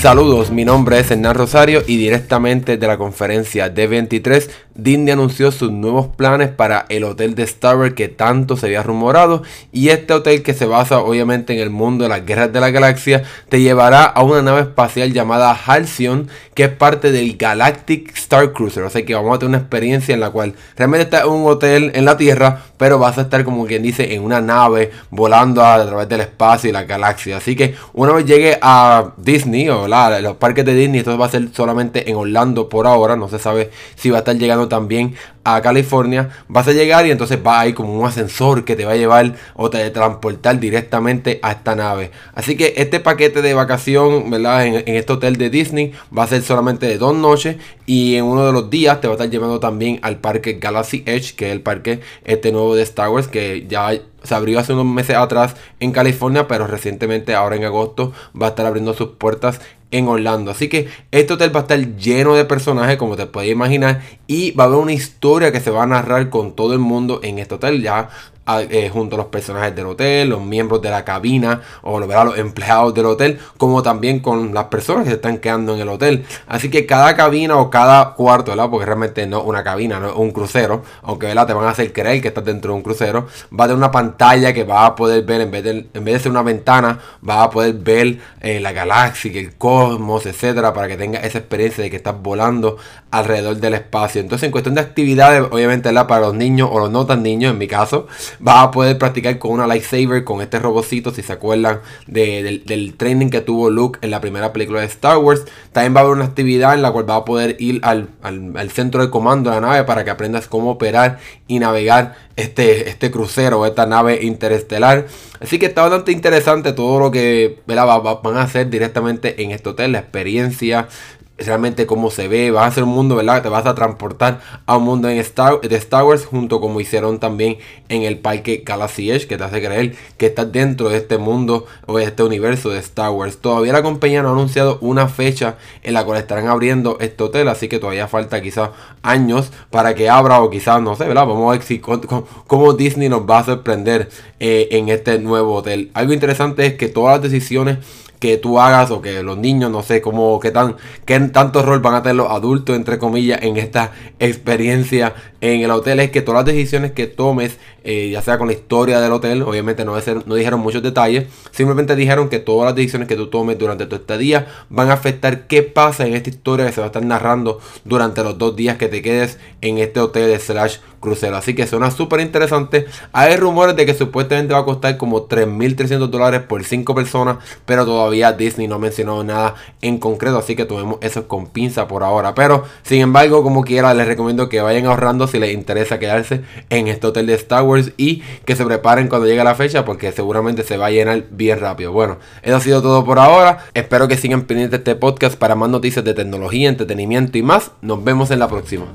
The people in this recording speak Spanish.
Saludos, mi nombre es Hernán Rosario y directamente de la conferencia D23, Disney anunció sus nuevos planes para el hotel de Star Wars que tanto se había rumorado. Y este hotel que se basa obviamente en el mundo de las guerras de la galaxia te llevará a una nave espacial llamada Halcyon que es parte del Galactic Star Cruiser, o sea que vamos a tener una experiencia en la cual realmente está un hotel en la Tierra pero vas a estar como quien dice en una nave volando a través del espacio y la galaxia, así que una vez llegue a Disney o los parques de Disney. Esto va a ser solamente en Orlando por ahora. No se sabe si va a estar llegando también a California. Vas a llegar y entonces va a ir como un ascensor que te va a llevar o te transportar directamente a esta nave. Así que este paquete de vacación, ¿verdad? En, este hotel de Disney va a ser solamente de dos noches. Y en uno de los días te va a estar llevando también al parque Galaxy Edge, que es el parque este nuevo de Star Wars, que ya se abrió hace unos meses atrás en California, pero recientemente ahora en agosto va a estar abriendo sus puertas en Orlando. Así que este hotel va a estar lleno de personajes, como te puedes imaginar, y va a haber una historia que se va a narrar con todo el mundo en este hotel. Ya eh, junto a los personajes del hotel, los miembros de la cabina o los empleados del hotel, como también con las personas que se están quedando en el hotel. Así que cada cabina o cada cuarto, ¿verdad? porque realmente no una cabina, no un crucero, aunque ¿verdad? te van a hacer creer que estás dentro de un crucero, va a tener una pantalla que va a poder ver, en vez de, en vez de ser una ventana, va a poder ver eh, la galaxia, el etcétera, para que tenga esa experiencia de que estás volando alrededor del espacio. Entonces, en cuestión de actividades, obviamente, ¿verdad? para los niños o los no tan niños, en mi caso, va a poder practicar con una lightsaber, con este robocito, si se acuerdan del, training que tuvo Luke en la primera película de Star Wars. También va a haber una actividad en la cual va a poder ir al, centro de comando de la nave para que aprendas cómo operar y navegar este, este crucero, esta nave interestelar. Así que está bastante interesante todo lo que van a hacer directamente en este hotel, la experiencia, realmente cómo se ve, va a ser un mundo, ¿verdad? Te vas a transportar a un mundo en Star, de Star Wars, junto como hicieron también en el parque Galaxy Edge, que te hace creer que estás dentro de este mundo o de este universo de Star Wars. Todavía la compañía no ha anunciado una fecha en la cual estarán abriendo este hotel, así que todavía falta quizás años para que abra o quizás, no sé, ¿verdad? Vamos a ver si, cómo, Disney nos va a sorprender eh, en este nuevo hotel. Algo interesante es que todas las decisiones que tú hagas o que los niños, no sé cómo, qué tan, qué tanto rol van a tener los adultos, entre comillas, en esta experiencia en el hotel, es que todas las decisiones que tomes, eh, ya sea con la historia del hotel, obviamente no, no dijeron muchos detalles, simplemente dijeron que todas las decisiones que tú tomes durante tu estadía van a afectar qué pasa en esta historia que se va a estar narrando durante los dos días que te quedes en este hotel de slash crucero. Así que suena súper interesante. Hay rumores de que supuestamente va a costar como 3.300 dólares por 5 personas, pero todavía Disney no ha mencionado nada en concreto, así que tomemos eso con pinza por ahora. Pero sin embargo, como quiera, les recomiendo que vayan ahorrando si les interesa quedarse en este hotel de Star Wars y que se preparen cuando llegue la fecha porque seguramente se va a llenar bien rápido. Bueno, eso ha sido todo por ahora. Espero que sigan pendientes de este podcast para más noticias de tecnología, entretenimiento y más. Nos vemos en la próxima.